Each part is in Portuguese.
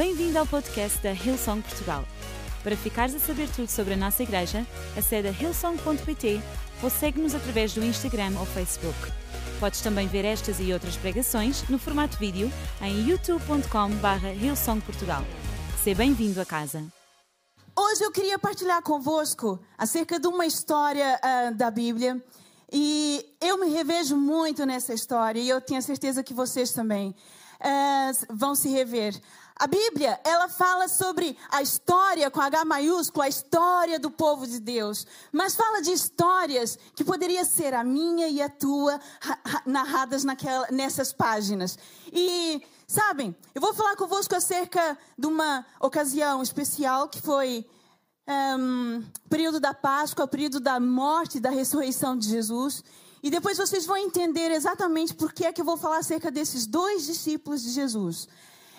Bem-vindo ao podcast da Hillsong Portugal. Para ficares a saber tudo sobre a nossa igreja, acede a hillsong.pt ou segue-nos através do Instagram ou Facebook. Podes também ver estas e outras pregações no formato vídeo em youtube.com.br hillsongportugal. Seja bem-vindo a casa. Hoje eu queria partilhar convosco acerca de uma história uh, da Bíblia. E eu me revejo muito nessa história e eu tenho certeza que vocês também uh, vão se rever. A Bíblia, ela fala sobre a história com H maiúsculo, a história do povo de Deus. Mas fala de histórias que poderia ser a minha e a tua narradas naquela, nessas páginas. E, sabem, eu vou falar convosco acerca de uma ocasião especial que foi um, período da Páscoa, período da morte e da ressurreição de Jesus. E depois vocês vão entender exatamente por que é que eu vou falar acerca desses dois discípulos de Jesus.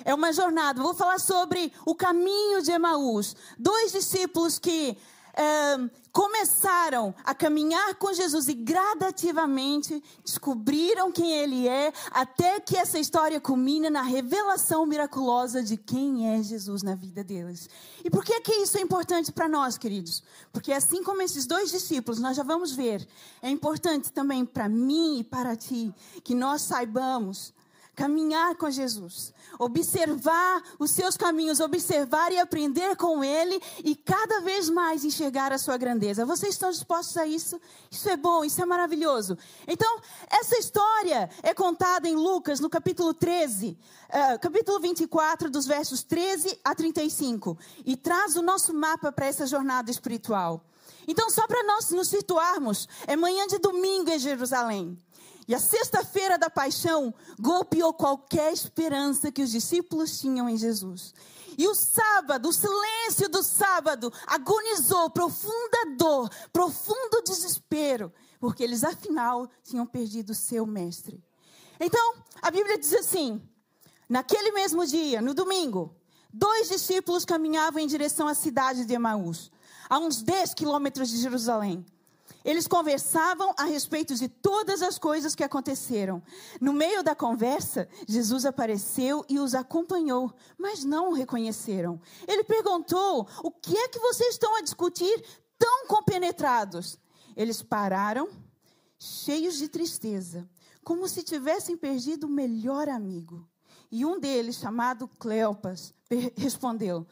É uma jornada. Vou falar sobre o caminho de Emaús. Dois discípulos que é, começaram a caminhar com Jesus e gradativamente descobriram quem Ele é, até que essa história culmina na revelação miraculosa de quem é Jesus na vida deles. E por que, que isso é importante para nós, queridos? Porque assim como esses dois discípulos, nós já vamos ver, é importante também para mim e para ti que nós saibamos caminhar com Jesus, observar os seus caminhos, observar e aprender com Ele e cada vez mais enxergar a sua grandeza. Vocês estão dispostos a isso? Isso é bom, isso é maravilhoso. Então, essa história é contada em Lucas, no capítulo 13, uh, eh, capítulo 24, dos versos 13 a 35, e traz o nosso mapa para essa jornada espiritual. Então, só para nós nos situarmos, é manhã de domingo em Jerusalém. E a sexta-feira da paixão golpeou qualquer esperança que os discípulos tinham em Jesus. E o sábado, o silêncio do sábado, agonizou profunda dor, profundo desespero, porque eles afinal tinham perdido seu mestre. Então, a Bíblia diz assim: naquele mesmo dia, no domingo, dois discípulos caminhavam em direção à cidade de Emaús, a uns 10 quilômetros de Jerusalém. Eles conversavam a respeito de todas as coisas que aconteceram. No meio da conversa, Jesus apareceu e os acompanhou, mas não o reconheceram. Ele perguntou: O que é que vocês estão a discutir tão compenetrados? Eles pararam, cheios de tristeza, como se tivessem perdido o melhor amigo. E um deles, chamado Cleopas, respondeu: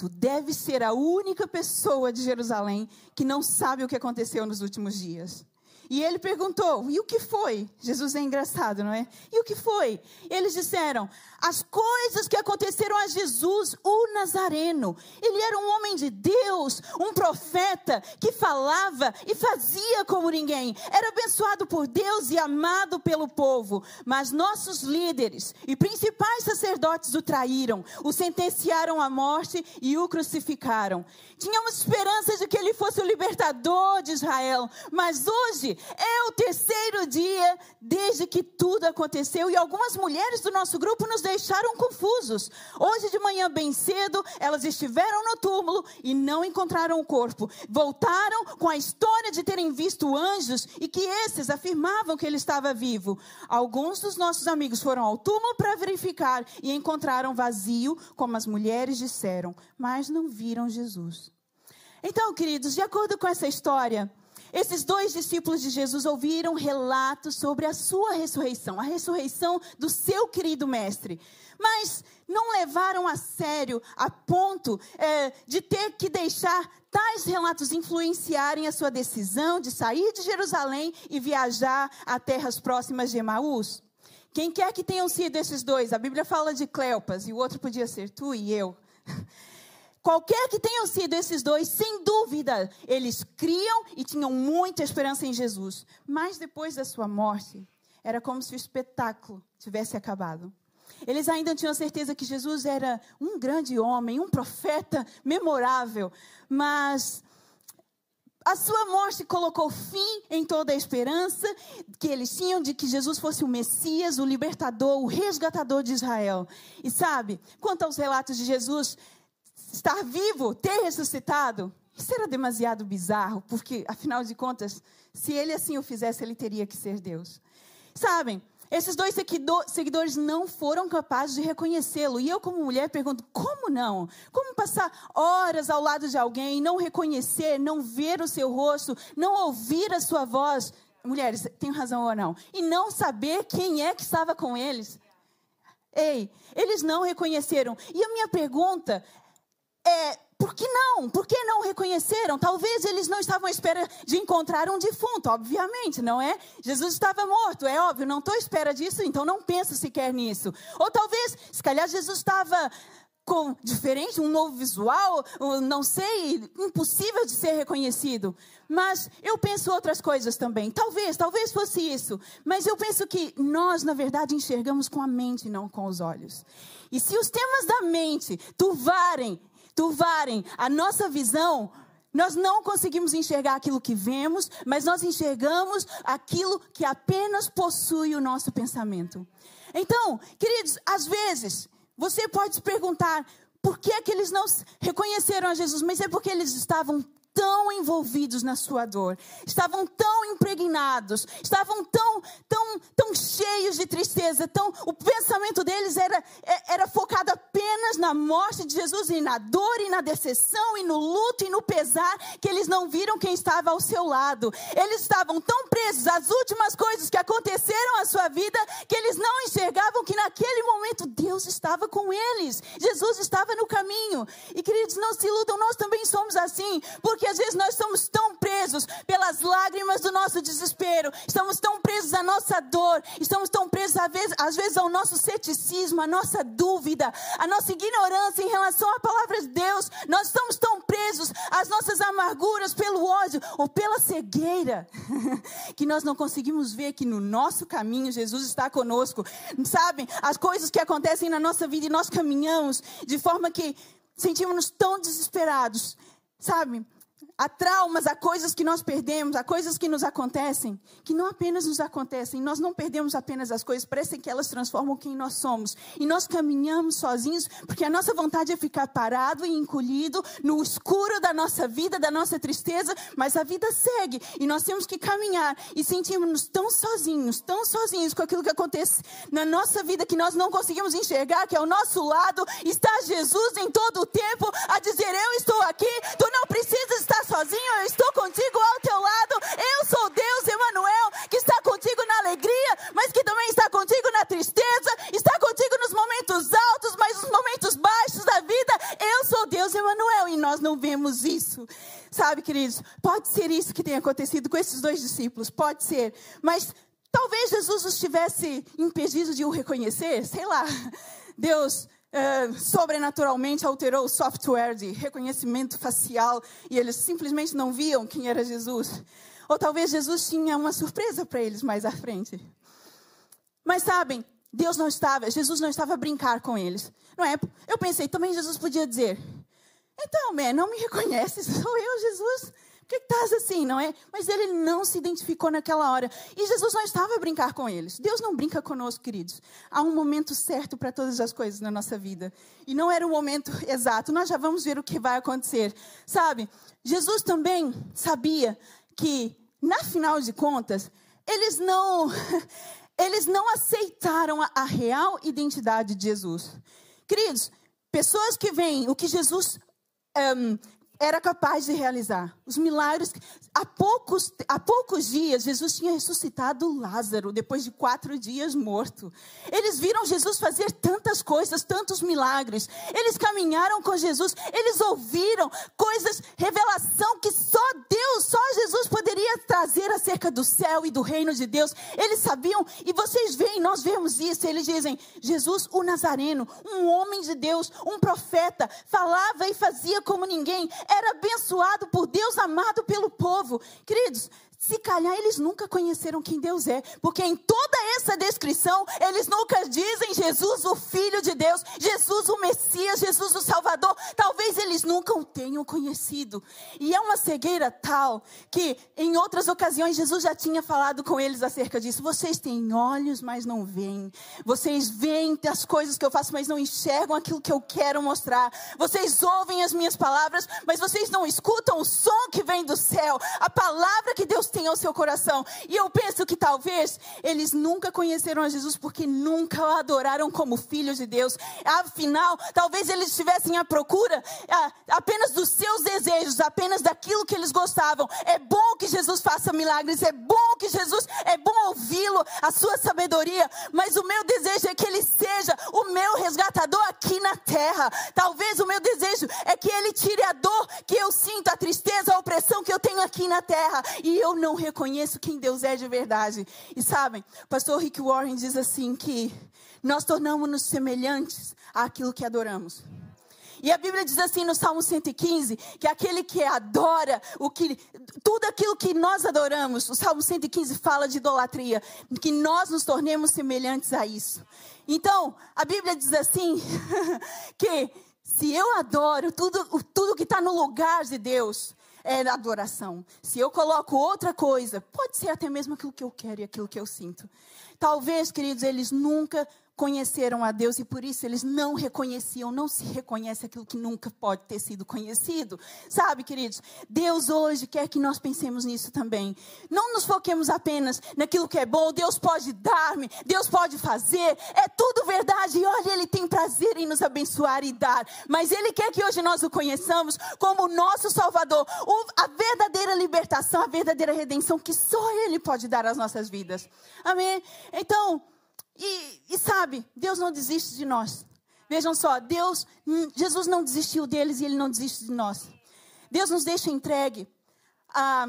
Tu deves ser a única pessoa de Jerusalém que não sabe o que aconteceu nos últimos dias. E ele perguntou: E o que foi? Jesus é engraçado, não é? E o que foi? Eles disseram: As coisas que aconteceram a Jesus, o Nazareno. Ele era um homem de Deus, um profeta que falava e fazia como ninguém. Era abençoado por Deus e amado pelo povo. Mas nossos líderes e principais sacerdotes o traíram, o sentenciaram à morte e o crucificaram. Tínhamos esperança de que ele fosse o libertador de Israel, mas hoje é o terceiro dia desde que tudo aconteceu e algumas mulheres do nosso grupo nos deixaram confusos. Hoje de manhã, bem cedo, elas estiveram no túmulo e não encontraram o corpo. Voltaram com a história de terem visto anjos e que esses afirmavam que ele estava vivo. Alguns dos nossos amigos foram ao túmulo para verificar e encontraram vazio, como as mulheres disseram, mas não viram Jesus. Então, queridos, de acordo com essa história, esses dois discípulos de Jesus ouviram relatos sobre a sua ressurreição, a ressurreição do seu querido mestre, mas não levaram a sério a ponto é, de ter que deixar tais relatos influenciarem a sua decisão de sair de Jerusalém e viajar a terras próximas de Emaús. Quem quer que tenham sido esses dois? A Bíblia fala de Cleopas e o outro podia ser tu e eu. Qualquer que tenham sido esses dois, sem dúvida, eles criam e tinham muita esperança em Jesus. Mas depois da sua morte, era como se o espetáculo tivesse acabado. Eles ainda tinham certeza que Jesus era um grande homem, um profeta memorável, mas a sua morte colocou fim em toda a esperança que eles tinham de que Jesus fosse o Messias, o libertador, o resgatador de Israel. E sabe, quanto aos relatos de Jesus, estar vivo, ter ressuscitado, isso era demasiado bizarro, porque, afinal de contas, se ele assim o fizesse, ele teria que ser Deus. Sabem, Esses dois seguidores não foram capazes de reconhecê-lo. E eu, como mulher, pergunto: como não? Como passar horas ao lado de alguém, não reconhecer, não ver o seu rosto, não ouvir a sua voz? Mulheres, tem razão ou não? E não saber quem é que estava com eles? Ei, eles não reconheceram. E a minha pergunta é: por que não? Por que não reconheceram? Talvez eles não estavam à espera de encontrar um defunto, obviamente, não é? Jesus estava morto, é óbvio, não estou à espera disso, então não penso sequer nisso. Ou talvez, se calhar Jesus estava com diferente, um novo visual, não sei, impossível de ser reconhecido. Mas eu penso outras coisas também. Talvez, talvez fosse isso. Mas eu penso que nós, na verdade, enxergamos com a mente, não com os olhos. E se os temas da mente turvarem turvarem a nossa visão, nós não conseguimos enxergar aquilo que vemos, mas nós enxergamos aquilo que apenas possui o nosso pensamento. Então, queridos, às vezes, você pode se perguntar por que, é que eles não reconheceram a Jesus, mas é porque eles estavam tão envolvidos na sua dor, estavam tão impregnados, estavam tão, tão, tão cheios de tristeza, tão, o pensamento deles era, é, era focado apenas na morte de Jesus e na dor e na decepção e no luto e no pesar, que eles não viram quem estava ao seu lado. Eles estavam tão presos às últimas coisas que aconteceram à sua vida, que eles não enxergavam que naquele momento Deus estava com eles, Jesus estava no caminho. E queridos, não se iludam, nós também somos assim, porque porque às vezes nós estamos tão presos pelas lágrimas do nosso desespero, estamos tão presos à nossa dor, estamos tão presos às vezes, ao nosso ceticismo, à nossa dúvida, à nossa ignorância em relação à palavra de Deus. Nós estamos tão presos às nossas amarguras pelo ódio ou pela cegueira, que nós não conseguimos ver que no nosso caminho Jesus está conosco. Sabem, as coisas que acontecem na nossa vida e nós caminhamos de forma que sentimos-nos tão desesperados, sabe? Há traumas, há coisas que nós perdemos, há coisas que nos acontecem, que não apenas nos acontecem, nós não perdemos apenas as coisas, parece que elas transformam quem nós somos. E nós caminhamos sozinhos, porque a nossa vontade é ficar parado e encolhido no escuro da nossa vida, da nossa tristeza, mas a vida segue e nós temos que caminhar e sentimos-nos tão sozinhos, tão sozinhos com aquilo que acontece na nossa vida que nós não conseguimos enxergar que ao nosso lado está Jesus em todo o tempo a dizer: Eu estou aqui, tu não precisas estar sozinho, eu estou contigo ao teu lado. Eu sou Deus, Emanuel, que está contigo na alegria, mas que também está contigo na tristeza, está contigo nos momentos altos, mas nos momentos baixos da vida. Eu sou Deus, Emanuel, e nós não vemos isso. Sabe, queridos, pode ser isso que tenha acontecido com esses dois discípulos, pode ser, mas talvez Jesus os tivesse impedido de o reconhecer, sei lá. Deus Uh, sobrenaturalmente alterou o software de reconhecimento facial e eles simplesmente não viam quem era Jesus. Ou talvez Jesus tinha uma surpresa para eles mais à frente. Mas sabem, Deus não estava, Jesus não estava a brincar com eles. Não é? Eu pensei, também Jesus podia dizer: Então, man, não me reconhece, sou eu, Jesus que estás assim, não é? Mas ele não se identificou naquela hora. E Jesus não estava a brincar com eles. Deus não brinca conosco, queridos. Há um momento certo para todas as coisas na nossa vida. E não era o momento exato. Nós já vamos ver o que vai acontecer. Sabe? Jesus também sabia que, na final de contas, eles não. Eles não aceitaram a, a real identidade de Jesus. Queridos, pessoas que veem o que Jesus um, era capaz de realizar. Os milagres. Há poucos, há poucos dias, Jesus tinha ressuscitado Lázaro, depois de quatro dias morto. Eles viram Jesus fazer tantas coisas, tantos milagres. Eles caminharam com Jesus, eles ouviram coisas, revelação que só Deus, só Jesus poderia trazer acerca do céu e do reino de Deus. Eles sabiam, e vocês veem, nós vemos isso. Eles dizem: Jesus, o Nazareno, um homem de Deus, um profeta, falava e fazia como ninguém era abençoado por Deus, amado pelo povo. Queridos, se calhar eles nunca conheceram quem Deus é, porque em toda essa descrição eles nunca dizem Jesus, o Filho de Deus, Jesus, o Messias, Jesus, o Salvador. Talvez eles nunca o tenham conhecido. E é uma cegueira tal que em outras ocasiões Jesus já tinha falado com eles acerca disso. Vocês têm olhos, mas não veem. Vocês veem as coisas que eu faço, mas não enxergam aquilo que eu quero mostrar. Vocês ouvem as minhas palavras, mas vocês não escutam o som que vem do céu, a palavra que Deus tem ao seu coração. E eu penso que talvez eles nunca conheceram a Jesus porque nunca o adoraram como filhos de Deus. Afinal, talvez eles estivessem à procura ah, apenas dos seus desejos, apenas daquilo que eles gostavam. É bom que Jesus faça milagres, é bom que Jesus, é bom ouvi-lo, a sua sabedoria, mas o meu desejo é que ele seja o meu resgatador aqui na terra. Talvez o meu desejo é que ele tire a dor que eu sinto, a tristeza, a opressão que eu tenho aqui na terra, e eu não reconheço quem Deus é de verdade. E sabem, pastor Rick Warren diz assim que nós tornamos-nos semelhantes àquilo que adoramos. E a Bíblia diz assim no Salmo 115, que aquele que adora, o que, tudo aquilo que nós adoramos, o Salmo 115 fala de idolatria, que nós nos tornemos semelhantes a isso. Então, a Bíblia diz assim, que se eu adoro tudo, tudo que está no lugar de Deus, é adoração. Se eu coloco outra coisa, pode ser até mesmo aquilo que eu quero e aquilo que eu sinto. Talvez, queridos, eles nunca conheceram a Deus e por isso eles não reconheciam, não se reconhece aquilo que nunca pode ter sido conhecido. Sabe, queridos, Deus hoje quer que nós pensemos nisso também. Não nos foquemos apenas naquilo que é bom, Deus pode dar-me, Deus pode fazer, é tudo verdade. E olha, Ele tem prazer em nos abençoar e dar, mas Ele quer que hoje nós o conheçamos como o nosso Salvador, a verdadeira libertação, a verdadeira redenção que só Ele pode dar às nossas vidas. Amém? Então, e, e sabe, Deus não desiste de nós. Vejam só, Deus, Jesus não desistiu deles e Ele não desiste de nós. Deus nos deixa entregue a,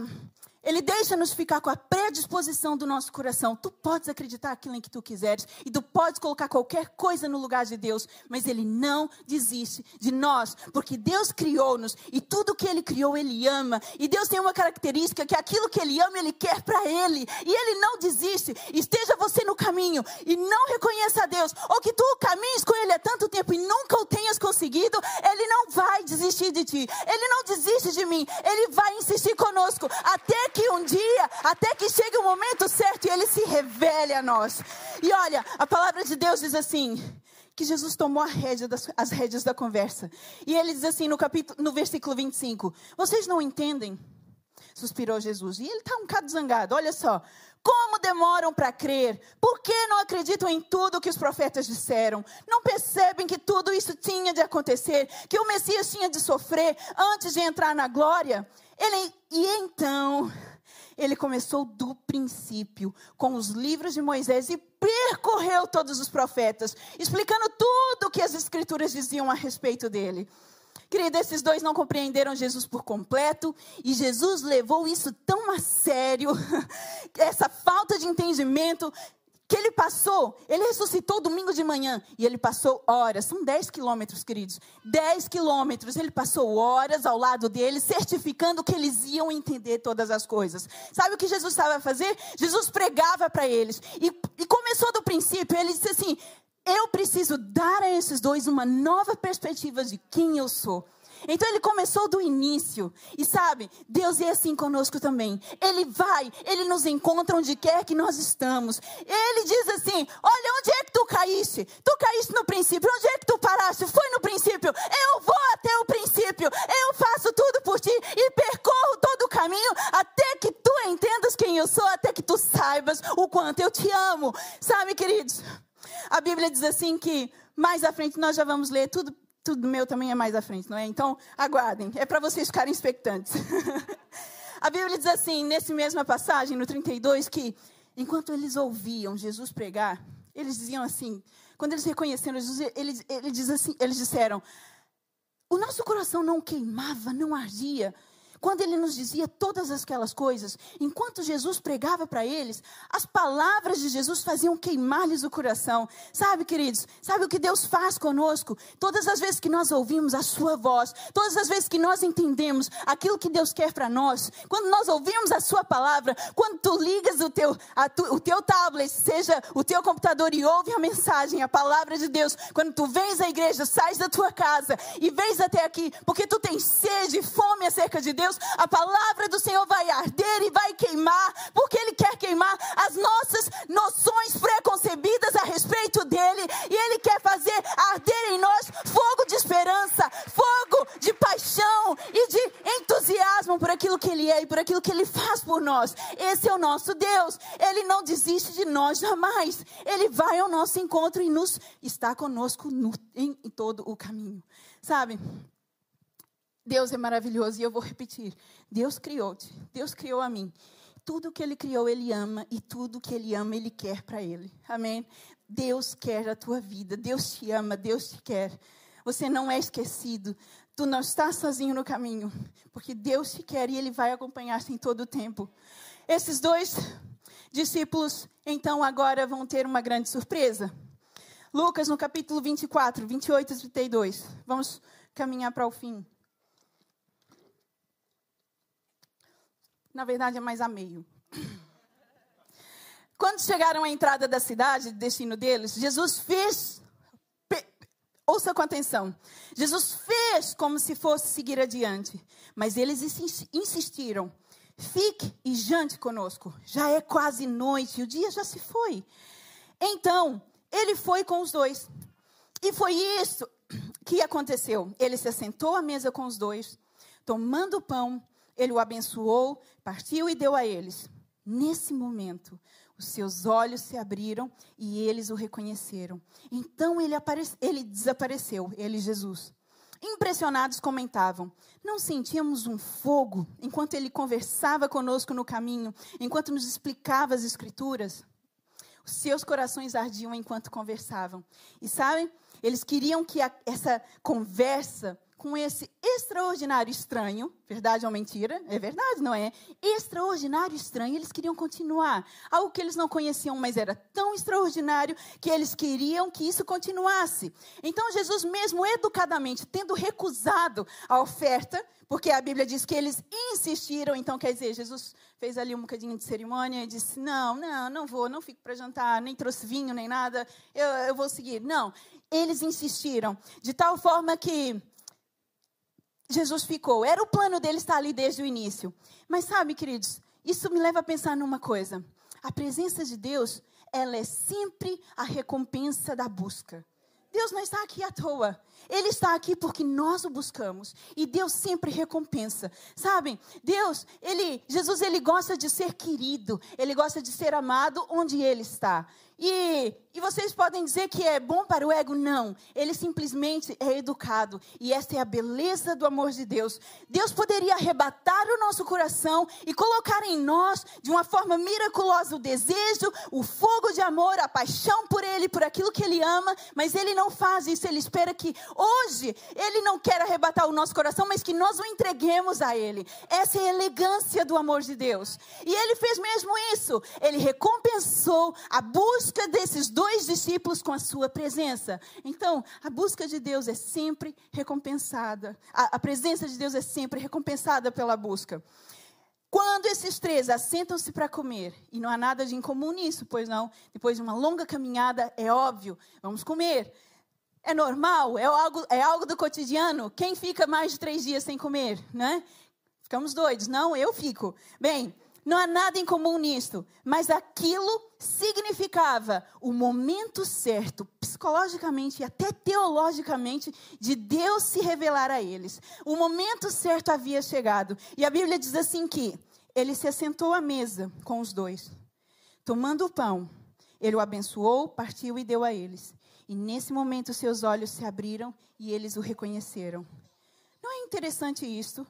ele deixa-nos ficar com a predisposição do nosso coração. Tu podes acreditar aquilo em que tu quiseres e tu podes colocar qualquer coisa no lugar de Deus, mas ele não desiste de nós, porque Deus criou-nos e tudo que ele criou ele ama. E Deus tem uma característica que aquilo que ele ama ele quer para ele, e ele não desiste. Esteja você no caminho e não reconheça a Deus, ou que tu caminhes com desistir de ti. Ele não desiste de mim. Ele vai insistir conosco até que um dia, até que chegue o momento certo e ele se revele a nós. E olha, a palavra de Deus diz assim: que Jesus tomou rédea das, as rédeas da conversa. E ele diz assim no, capítulo, no versículo 25: Vocês não entendem? Suspirou Jesus. E ele está um bocado zangado. Olha só. Como demoram para crer? Por que não acreditam em tudo que os profetas disseram? Não percebem que tudo isso tinha de acontecer? Que o Messias tinha de sofrer antes de entrar na glória? Ele, e então, ele começou do princípio, com os livros de Moisés e percorreu todos os profetas, explicando tudo o que as escrituras diziam a respeito dele. Querido, esses dois não compreenderam Jesus por completo e Jesus levou isso tão a sério, essa falta de entendimento, que ele passou, ele ressuscitou domingo de manhã e ele passou horas, são 10 quilômetros, queridos, 10 quilômetros, ele passou horas ao lado deles, certificando que eles iam entender todas as coisas. Sabe o que Jesus estava a fazer? Jesus pregava para eles. E, e começou do princípio, ele disse assim: Eu preciso dar a esses dois uma nova perspectiva de quem eu sou. Então ele começou do início. E sabe, Deus é assim conosco também. Ele vai, ele nos encontra onde quer que nós estamos. Ele diz assim: Olha, onde é que tu caíste? Tu caíste no princípio. Onde é que tu paraste? Foi no princípio. Eu vou até o princípio. Eu faço tudo por ti e percorro todo o caminho até que tu entendas quem eu sou, até que tu saibas o quanto eu te amo. Sabe, queridos? A Bíblia diz assim que mais à frente nós já vamos ler tudo tudo meu também é mais à frente, não é? Então, aguardem. É para vocês ficarem expectantes. a Bíblia diz assim, nessa mesma passagem, no 32, que enquanto eles ouviam Jesus pregar, eles diziam assim, quando eles reconheceram Jesus, eles, eles, assim, eles disseram: O nosso coração não queimava, não ardia quando ele nos dizia todas aquelas coisas, enquanto Jesus pregava para eles, as palavras de Jesus faziam queimar-lhes o coração. Sabe, queridos, sabe o que Deus faz conosco? Todas as vezes que nós ouvimos a Sua voz, todas as vezes que nós entendemos aquilo que Deus quer para nós, quando nós ouvimos a Sua palavra, quando tu ligas o teu, tu, o teu tablet, seja o teu computador e ouve a mensagem, a palavra de Deus, quando tu vens à igreja, sais da tua casa e vens até aqui, porque tu tens sede e fome acerca de Deus, a palavra do Senhor vai arder e vai queimar, porque Ele quer queimar as nossas noções preconcebidas a respeito dEle, e Ele quer fazer arder em nós fogo de esperança, fogo de paixão e de entusiasmo por aquilo que Ele é e por aquilo que Ele faz por nós. Esse é o nosso Deus, Ele não desiste de nós jamais, Ele vai ao nosso encontro e nos está conosco no, em, em todo o caminho. Sabe? Deus é maravilhoso e eu vou repetir. Deus criou-te, Deus criou a mim. Tudo que Ele criou, Ele ama e tudo que Ele ama, Ele quer para Ele. Amém? Deus quer a tua vida, Deus te ama, Deus te quer. Você não é esquecido, tu não estás sozinho no caminho, porque Deus te quer e Ele vai acompanhar-te em todo o tempo. Esses dois discípulos, então, agora vão ter uma grande surpresa. Lucas, no capítulo 24, 28 e 32. Vamos caminhar para o fim. Na verdade, é mais a meio. Quando chegaram à entrada da cidade, destino deles, Jesus fez. Ouça com atenção. Jesus fez como se fosse seguir adiante. Mas eles insistiram. Fique e jante conosco. Já é quase noite, o dia já se foi. Então, ele foi com os dois. E foi isso que aconteceu. Ele se assentou à mesa com os dois, tomando o pão, ele o abençoou, partiu e deu a eles. Nesse momento, os seus olhos se abriram e eles o reconheceram. Então ele, ele desapareceu, ele, Jesus. Impressionados, comentavam: Não sentíamos um fogo enquanto ele conversava conosco no caminho, enquanto nos explicava as Escrituras? Os seus corações ardiam enquanto conversavam. E sabem, eles queriam que a, essa conversa com esse extraordinário estranho, verdade ou mentira? É verdade, não é? Extraordinário estranho, eles queriam continuar. Algo que eles não conheciam, mas era tão extraordinário que eles queriam que isso continuasse. Então Jesus, mesmo educadamente, tendo recusado a oferta, porque a Bíblia diz que eles insistiram, então quer dizer, Jesus fez ali um bocadinho de cerimônia e disse: Não, não, não vou, não fico para jantar, nem trouxe vinho, nem nada, eu, eu vou seguir. Não, eles insistiram, de tal forma que Jesus ficou. Era o plano dele estar ali desde o início. Mas sabe, queridos, isso me leva a pensar numa coisa. A presença de Deus, ela é sempre a recompensa da busca. Deus não está aqui à toa. Ele está aqui porque nós o buscamos e Deus sempre recompensa. Sabem? Deus, ele, Jesus, ele gosta de ser querido, ele gosta de ser amado onde ele está. E, e vocês podem dizer que é bom para o ego? Não. Ele simplesmente é educado. E essa é a beleza do amor de Deus. Deus poderia arrebatar o nosso coração e colocar em nós, de uma forma miraculosa, o desejo, o fogo de amor, a paixão por Ele, por aquilo que Ele ama. Mas Ele não faz isso. Ele espera que hoje Ele não quer arrebatar o nosso coração, mas que nós o entreguemos a Ele. Essa é a elegância do amor de Deus. E Ele fez mesmo isso. Ele recompensou a busca desses dois discípulos com a sua presença. Então, a busca de Deus é sempre recompensada. A, a presença de Deus é sempre recompensada pela busca. Quando esses três assentam-se para comer, e não há nada de incomum nisso, pois não, depois de uma longa caminhada, é óbvio, vamos comer. É normal, é algo, é algo do cotidiano. Quem fica mais de três dias sem comer, né? Ficamos doidos. Não, eu fico. Bem, não há nada em comum nisto, mas aquilo significava o momento certo, psicologicamente e até teologicamente, de Deus se revelar a eles. O momento certo havia chegado. E a Bíblia diz assim que ele se assentou à mesa com os dois. Tomando o pão, ele o abençoou, partiu e deu a eles. E nesse momento seus olhos se abriram e eles o reconheceram. Não é interessante isso?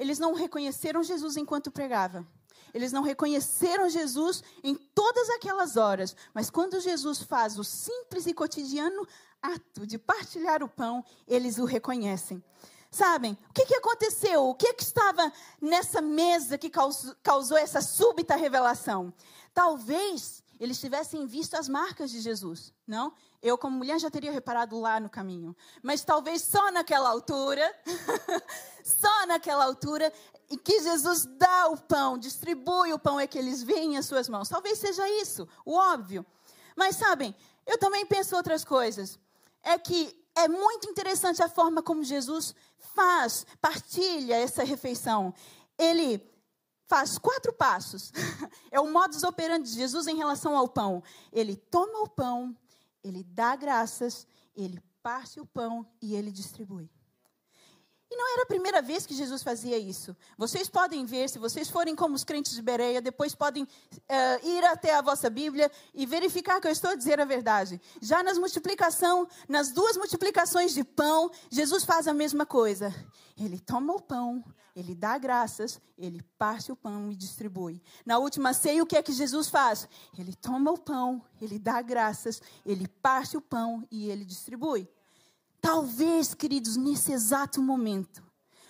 Eles não reconheceram Jesus enquanto pregava. Eles não reconheceram Jesus em todas aquelas horas, mas quando Jesus faz o simples e cotidiano ato de partilhar o pão, eles o reconhecem. Sabem? O que, que aconteceu? O que, que estava nessa mesa que causou, causou essa súbita revelação? Talvez eles tivessem visto as marcas de Jesus, não? Eu, como mulher, já teria reparado lá no caminho. Mas talvez só naquela altura, só naquela altura, em que Jesus dá o pão, distribui o pão, é que eles veem as suas mãos. Talvez seja isso, o óbvio. Mas sabem, eu também penso outras coisas. É que é muito interessante a forma como Jesus faz, partilha essa refeição. Ele faz quatro passos. É o modus operandi de Jesus em relação ao pão. Ele toma o pão, ele dá graças, ele parte o pão e ele distribui. E não era a primeira vez que Jesus fazia isso. Vocês podem ver, se vocês forem como os crentes de Bereia, depois podem uh, ir até a vossa Bíblia e verificar que eu estou a dizer a verdade. Já nas multiplicação, nas duas multiplicações de pão, Jesus faz a mesma coisa. Ele toma o pão, ele dá graças, ele parte o pão e distribui. Na última ceia, o que é que Jesus faz? Ele toma o pão, ele dá graças, ele parte o pão e ele distribui. Talvez, queridos, nesse exato momento,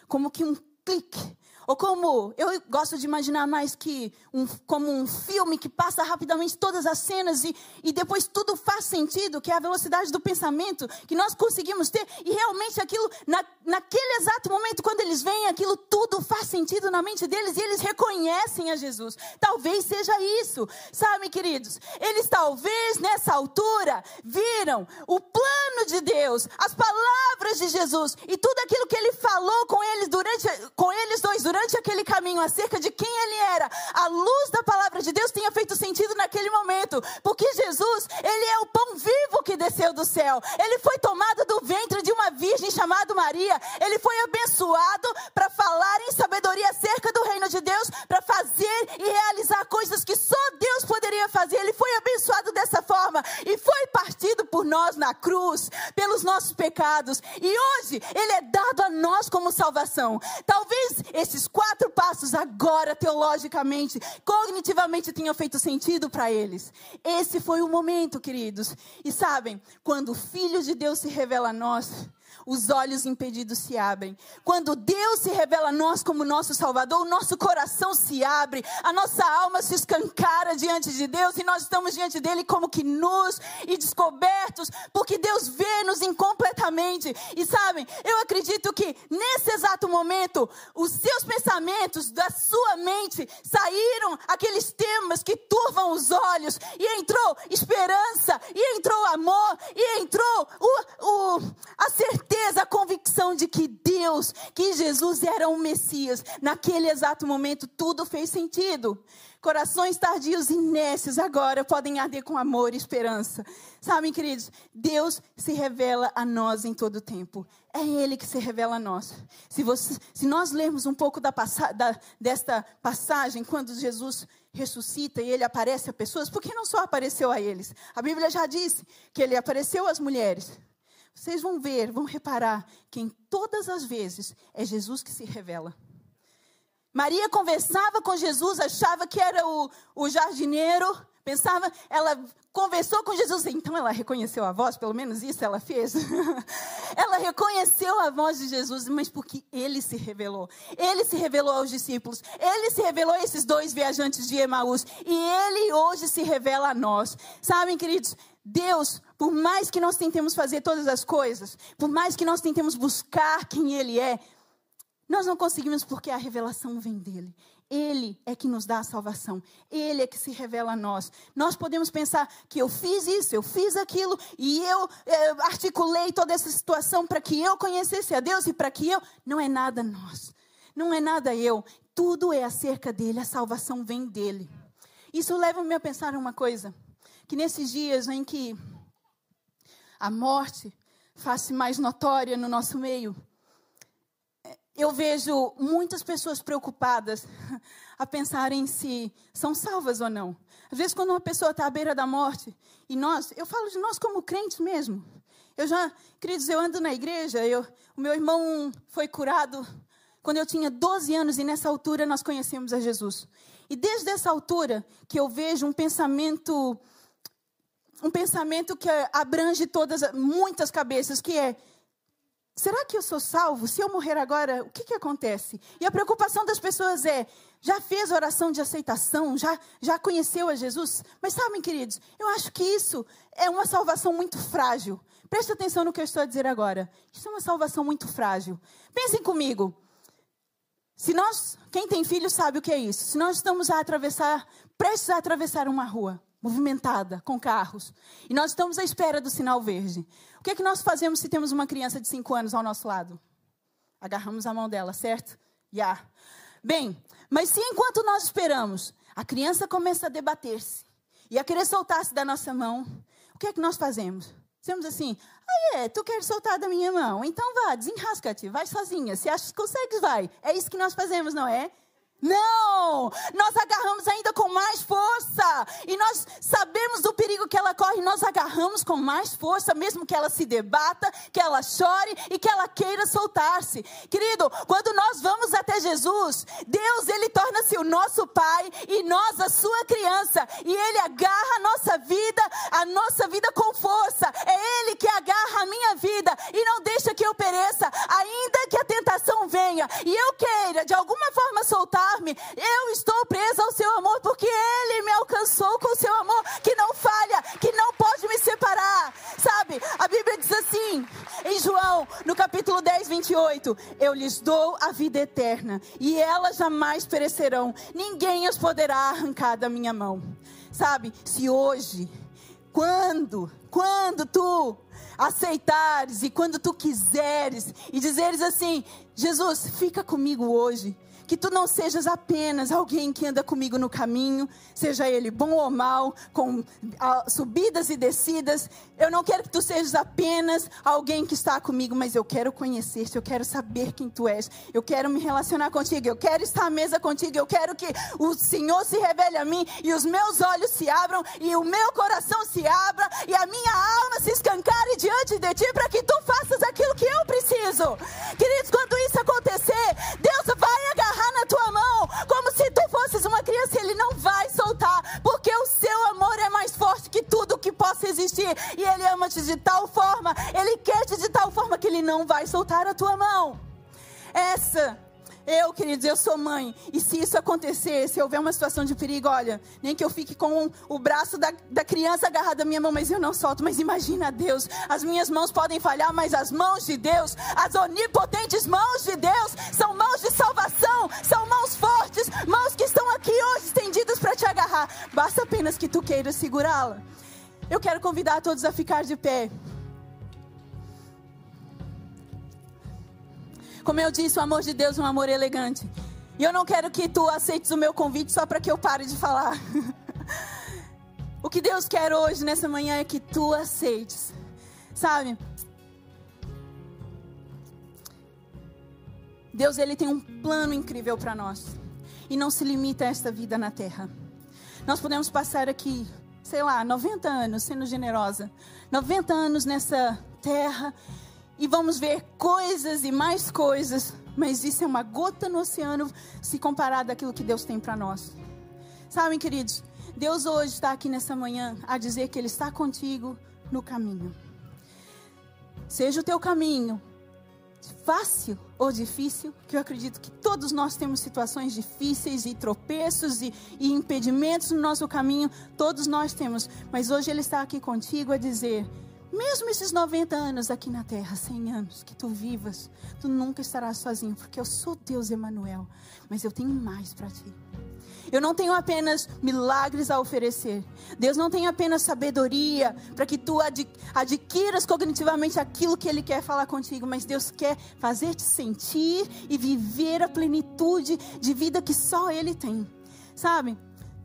como que um clique ou como, eu gosto de imaginar mais que um, como um filme que passa rapidamente todas as cenas e, e depois tudo faz sentido, que é a velocidade do pensamento que nós conseguimos ter. E realmente aquilo, na, naquele exato momento, quando eles veem aquilo, tudo faz sentido na mente deles e eles reconhecem a Jesus. Talvez seja isso, sabe, queridos? Eles talvez nessa altura viram o plano de Deus, as palavras de Jesus e tudo aquilo que ele falou com eles durante, com eles dois durante durante aquele caminho acerca de quem ele era, a luz da palavra de Deus tinha feito sentido naquele momento, porque Jesus, ele é o pão vivo que desceu do céu. Ele foi tomado do ventre de uma virgem chamada Maria. Ele foi abençoado para falar em sabedoria acerca do reino de Deus, fazer e realizar coisas que só Deus poderia fazer. Ele foi abençoado dessa forma e foi partido por nós na cruz, pelos nossos pecados. E hoje ele é dado a nós como salvação. Talvez esses quatro passos agora, teologicamente, cognitivamente, tenham feito sentido para eles. Esse foi o momento, queridos. E sabem, quando o Filho de Deus se revela a nós, os olhos impedidos se abrem. Quando Deus se revela a nós como nosso Salvador, o nosso coração se abre, a nossa alma se escancara diante de Deus e nós estamos diante dele como que nus e descobertos, porque Deus vê-nos incompletamente. E sabem, eu acredito que nesse exato momento, os seus pensamentos da sua mente saíram aqueles temas que turvam os olhos e entrou esperança, e entrou amor, e entrou Deus, que Jesus era o Messias. Naquele exato momento, tudo fez sentido. Corações tardios e nécios agora podem arder com amor e esperança. Sabem, queridos, Deus se revela a nós em todo o tempo. É Ele que se revela a nós. Se, você, se nós lermos um pouco da, da, desta passagem, quando Jesus ressuscita e ele aparece a pessoas, por que não só apareceu a eles? A Bíblia já disse que ele apareceu às mulheres. Vocês vão ver, vão reparar que em todas as vezes é Jesus que se revela. Maria conversava com Jesus, achava que era o, o jardineiro, pensava, ela conversou com Jesus, então ela reconheceu a voz, pelo menos isso ela fez. ela reconheceu a voz de Jesus, mas porque ele se revelou. Ele se revelou aos discípulos, ele se revelou a esses dois viajantes de Emaús, e ele hoje se revela a nós. Sabem, queridos, Deus, por mais que nós tentemos fazer todas as coisas, por mais que nós tentemos buscar quem Ele é, nós não conseguimos porque a revelação vem dele. Ele é que nos dá a salvação. Ele é que se revela a nós. Nós podemos pensar que eu fiz isso, eu fiz aquilo, e eu é, articulei toda essa situação para que eu conhecesse a Deus e para que eu. Não é nada nós. Não é nada eu. Tudo é acerca dele. A salvação vem dele. Isso leva-me a pensar uma coisa que nesses dias em que a morte faz-se mais notória no nosso meio, eu vejo muitas pessoas preocupadas a pensarem se são salvas ou não. Às vezes, quando uma pessoa está à beira da morte, e nós, eu falo de nós como crentes mesmo. Eu já, queridos, eu ando na igreja, eu, o meu irmão foi curado quando eu tinha 12 anos e nessa altura nós conhecemos a Jesus. E desde essa altura que eu vejo um pensamento um pensamento que abrange todas, muitas cabeças, que é será que eu sou salvo? Se eu morrer agora, o que, que acontece? E a preocupação das pessoas é: já fez oração de aceitação? Já, já conheceu a Jesus? Mas sabem, queridos, eu acho que isso é uma salvação muito frágil. Preste atenção no que eu estou a dizer agora. Isso é uma salvação muito frágil. Pensem comigo. Se nós, quem tem filho sabe o que é isso. Se nós estamos a atravessar, prestes a atravessar uma rua movimentada com carros, e nós estamos à espera do sinal verde. O que é que nós fazemos se temos uma criança de 5 anos ao nosso lado? Agarramos a mão dela, certo? Já. Yeah. Bem, mas se enquanto nós esperamos, a criança começa a debater-se e a querer soltar-se da nossa mão, o que é que nós fazemos? Dizemos assim: ah, é, tu queres soltar da minha mão? Então vá, desenrasca-te, vai sozinha. Se achas que consegues, vai. É isso que nós fazemos, não é? Não! Nós agarramos ainda com mais força. E nós sabemos do perigo que ela corre, nós agarramos com mais força, mesmo que ela se debata, que ela chore e que ela queira soltar-se. Querido, quando nós vamos até Jesus, Deus, ele torna-se o nosso pai e nós a sua criança. E ele agarra a nossa vida, a nossa vida com força. É ele que agarra a minha vida e não deixa que eu pereça, ainda que a tentação venha e eu queira de alguma forma soltar eu estou presa ao seu amor porque ele me alcançou com o seu amor que não falha, que não pode me separar. Sabe? A Bíblia diz assim, em João, no capítulo 10, 28, eu lhes dou a vida eterna e elas jamais perecerão. Ninguém as poderá arrancar da minha mão. Sabe? Se hoje, quando, quando tu aceitares e quando tu quiseres e dizeres assim: Jesus, fica comigo hoje. Que tu não sejas apenas alguém que anda comigo no caminho, seja ele bom ou mal, com uh, subidas e descidas. Eu não quero que tu sejas apenas alguém que está comigo, mas eu quero conhecer-te, eu quero saber quem tu és, eu quero me relacionar contigo, eu quero estar à mesa contigo, eu quero que o Senhor se revele a mim e os meus olhos se abram e o meu coração se abra e a minha alma se escancare diante de ti para que tu faças aquilo que eu preciso. Queridos, quando isso acontecer, Deus tua mão, como se tu fosses uma criança, ele não vai soltar, porque o seu amor é mais forte que tudo que possa existir, e ele ama-te de tal forma, ele quer-te de tal forma que ele não vai soltar a tua mão. Essa eu, queridos, eu sou mãe. E se isso acontecer, se houver uma situação de perigo, olha, nem que eu fique com o braço da, da criança agarrado à minha mão, mas eu não solto. Mas imagina Deus, as minhas mãos podem falhar, mas as mãos de Deus, as onipotentes mãos de Deus, são mãos de salvação, são mãos fortes, mãos que estão aqui hoje estendidas para te agarrar. Basta apenas que tu queiras segurá-la. Eu quero convidar todos a ficar de pé. Como eu disse, o amor de Deus é um amor elegante. E eu não quero que tu aceites o meu convite só para que eu pare de falar. o que Deus quer hoje, nessa manhã, é que tu aceites. Sabe? Deus, Ele tem um plano incrível para nós. E não se limita a esta vida na terra. Nós podemos passar aqui, sei lá, 90 anos, sendo generosa. 90 anos nessa terra e vamos ver coisas e mais coisas, mas isso é uma gota no oceano se comparado àquilo que Deus tem para nós. Sabem, queridos, Deus hoje está aqui nessa manhã a dizer que Ele está contigo no caminho. Seja o teu caminho fácil ou difícil, que eu acredito que todos nós temos situações difíceis e tropeços e, e, impedimentos no nosso caminho, todos nós temos, mas hoje Ele está aqui contigo a dizer: mesmo esses 90 anos aqui na terra, 100 anos que tu vivas, tu nunca estarás sozinho, porque eu sou Deus Emanuel, mas eu tenho mais para ti. Eu não tenho apenas milagres a oferecer. Deus não tem apenas sabedoria para que tu adquiras cognitivamente aquilo que Ele quer falar contigo, mas Deus quer fazer-te sentir e viver a plenitude de vida que só Ele tem. Sabe?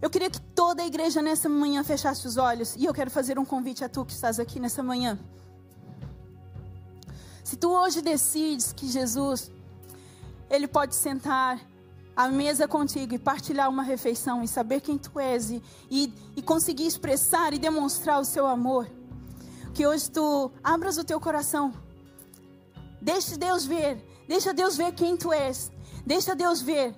Eu queria que toda a igreja nessa manhã fechasse os olhos. E eu quero fazer um convite a tu que estás aqui nessa manhã. Se tu hoje decides que Jesus, Ele pode sentar à mesa contigo e partilhar uma refeição e saber quem tu és e, e, e conseguir expressar e demonstrar o seu amor, que hoje tu abras o teu coração. Deixe Deus ver, deixa Deus ver quem tu és. Deixa Deus ver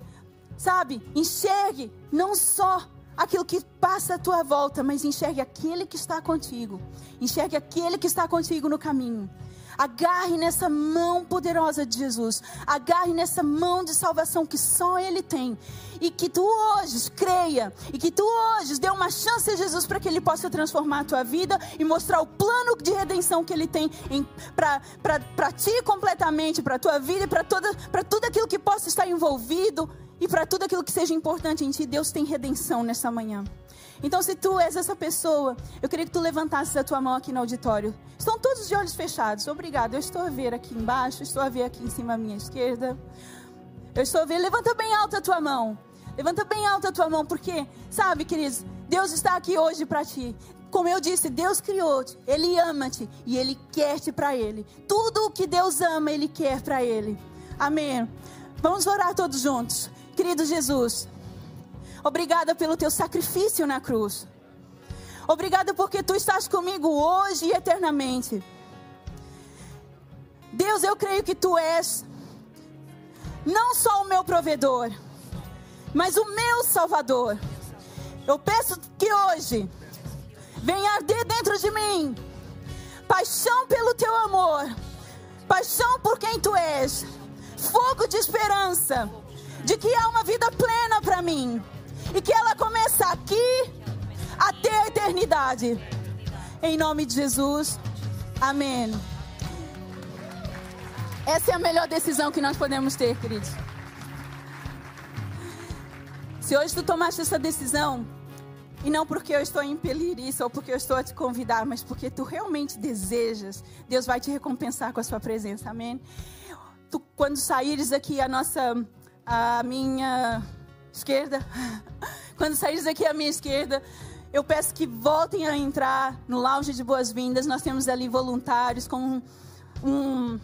Sabe? Enxergue não só aquilo que passa à tua volta, mas enxergue aquele que está contigo. Enxergue aquele que está contigo no caminho. Agarre nessa mão poderosa de Jesus. Agarre nessa mão de salvação que só Ele tem. E que tu hoje creia. E que tu hoje dê uma chance a Jesus para que Ele possa transformar a tua vida e mostrar o plano de redenção que Ele tem para ti completamente, para a tua vida e para tudo aquilo que possa estar envolvido e para tudo aquilo que seja importante em ti. Deus tem redenção nessa manhã. Então, se tu és essa pessoa, eu queria que tu levantasses a tua mão aqui no auditório. Estão todos de olhos fechados. Obrigado. Eu estou a ver aqui embaixo, estou a ver aqui em cima à minha esquerda. Eu estou a ver. Levanta bem alta a tua mão. Levanta bem alta a tua mão, porque, sabe, queridos, Deus está aqui hoje para ti. Como eu disse, Deus criou-te, Ele ama-te e Ele quer-te para Ele. Tudo o que Deus ama, Ele quer para Ele. Amém. Vamos orar todos juntos. Querido Jesus, Obrigada pelo teu sacrifício na cruz. Obrigada porque tu estás comigo hoje e eternamente. Deus, eu creio que tu és não só o meu provedor, mas o meu salvador. Eu peço que hoje venha arder dentro de mim paixão pelo teu amor, paixão por quem tu és, fogo de esperança, de que há uma vida plena para mim e que ela começa aqui até a eternidade. Em nome de Jesus. Amém. Essa é a melhor decisão que nós podemos ter, queridos. Se hoje tu tomaste essa decisão, e não porque eu estou a impelir isso ou porque eu estou a te convidar, mas porque tu realmente desejas, Deus vai te recompensar com a sua presença. Amém. Tu, quando saíres aqui a nossa a minha esquerda, quando saíres aqui à minha esquerda, eu peço que voltem a entrar no lounge de boas-vindas. Nós temos ali voluntários com um,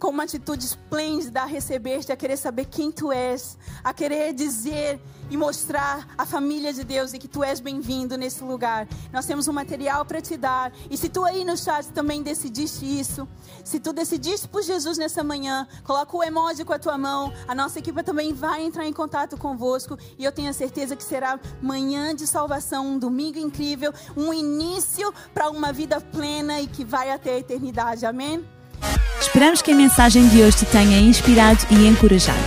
com uma atitude esplêndida a receber-te, a querer saber quem tu és, a querer dizer e mostrar a família de Deus e que tu és bem-vindo nesse lugar. Nós temos um material para te dar. E se tu aí no chat também decidiste isso, se tu decidiste por Jesus nessa manhã, coloca o emoji com a tua mão. A nossa equipe também vai entrar em contato convosco e eu tenho a certeza que será manhã de salvação, um domingo incrível, um início para uma vida plena e que vai até a eternidade. Amém. Esperamos que a mensagem de hoje te tenha inspirado e encorajado.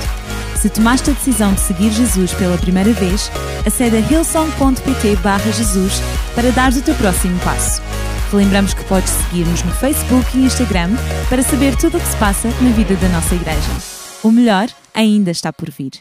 Se tomaste a decisão de seguir Jesus pela primeira vez, acede a hillsong.pt Jesus para dar o teu próximo passo. Lembramos que podes seguir-nos no Facebook e Instagram para saber tudo o que se passa na vida da nossa igreja. O melhor ainda está por vir.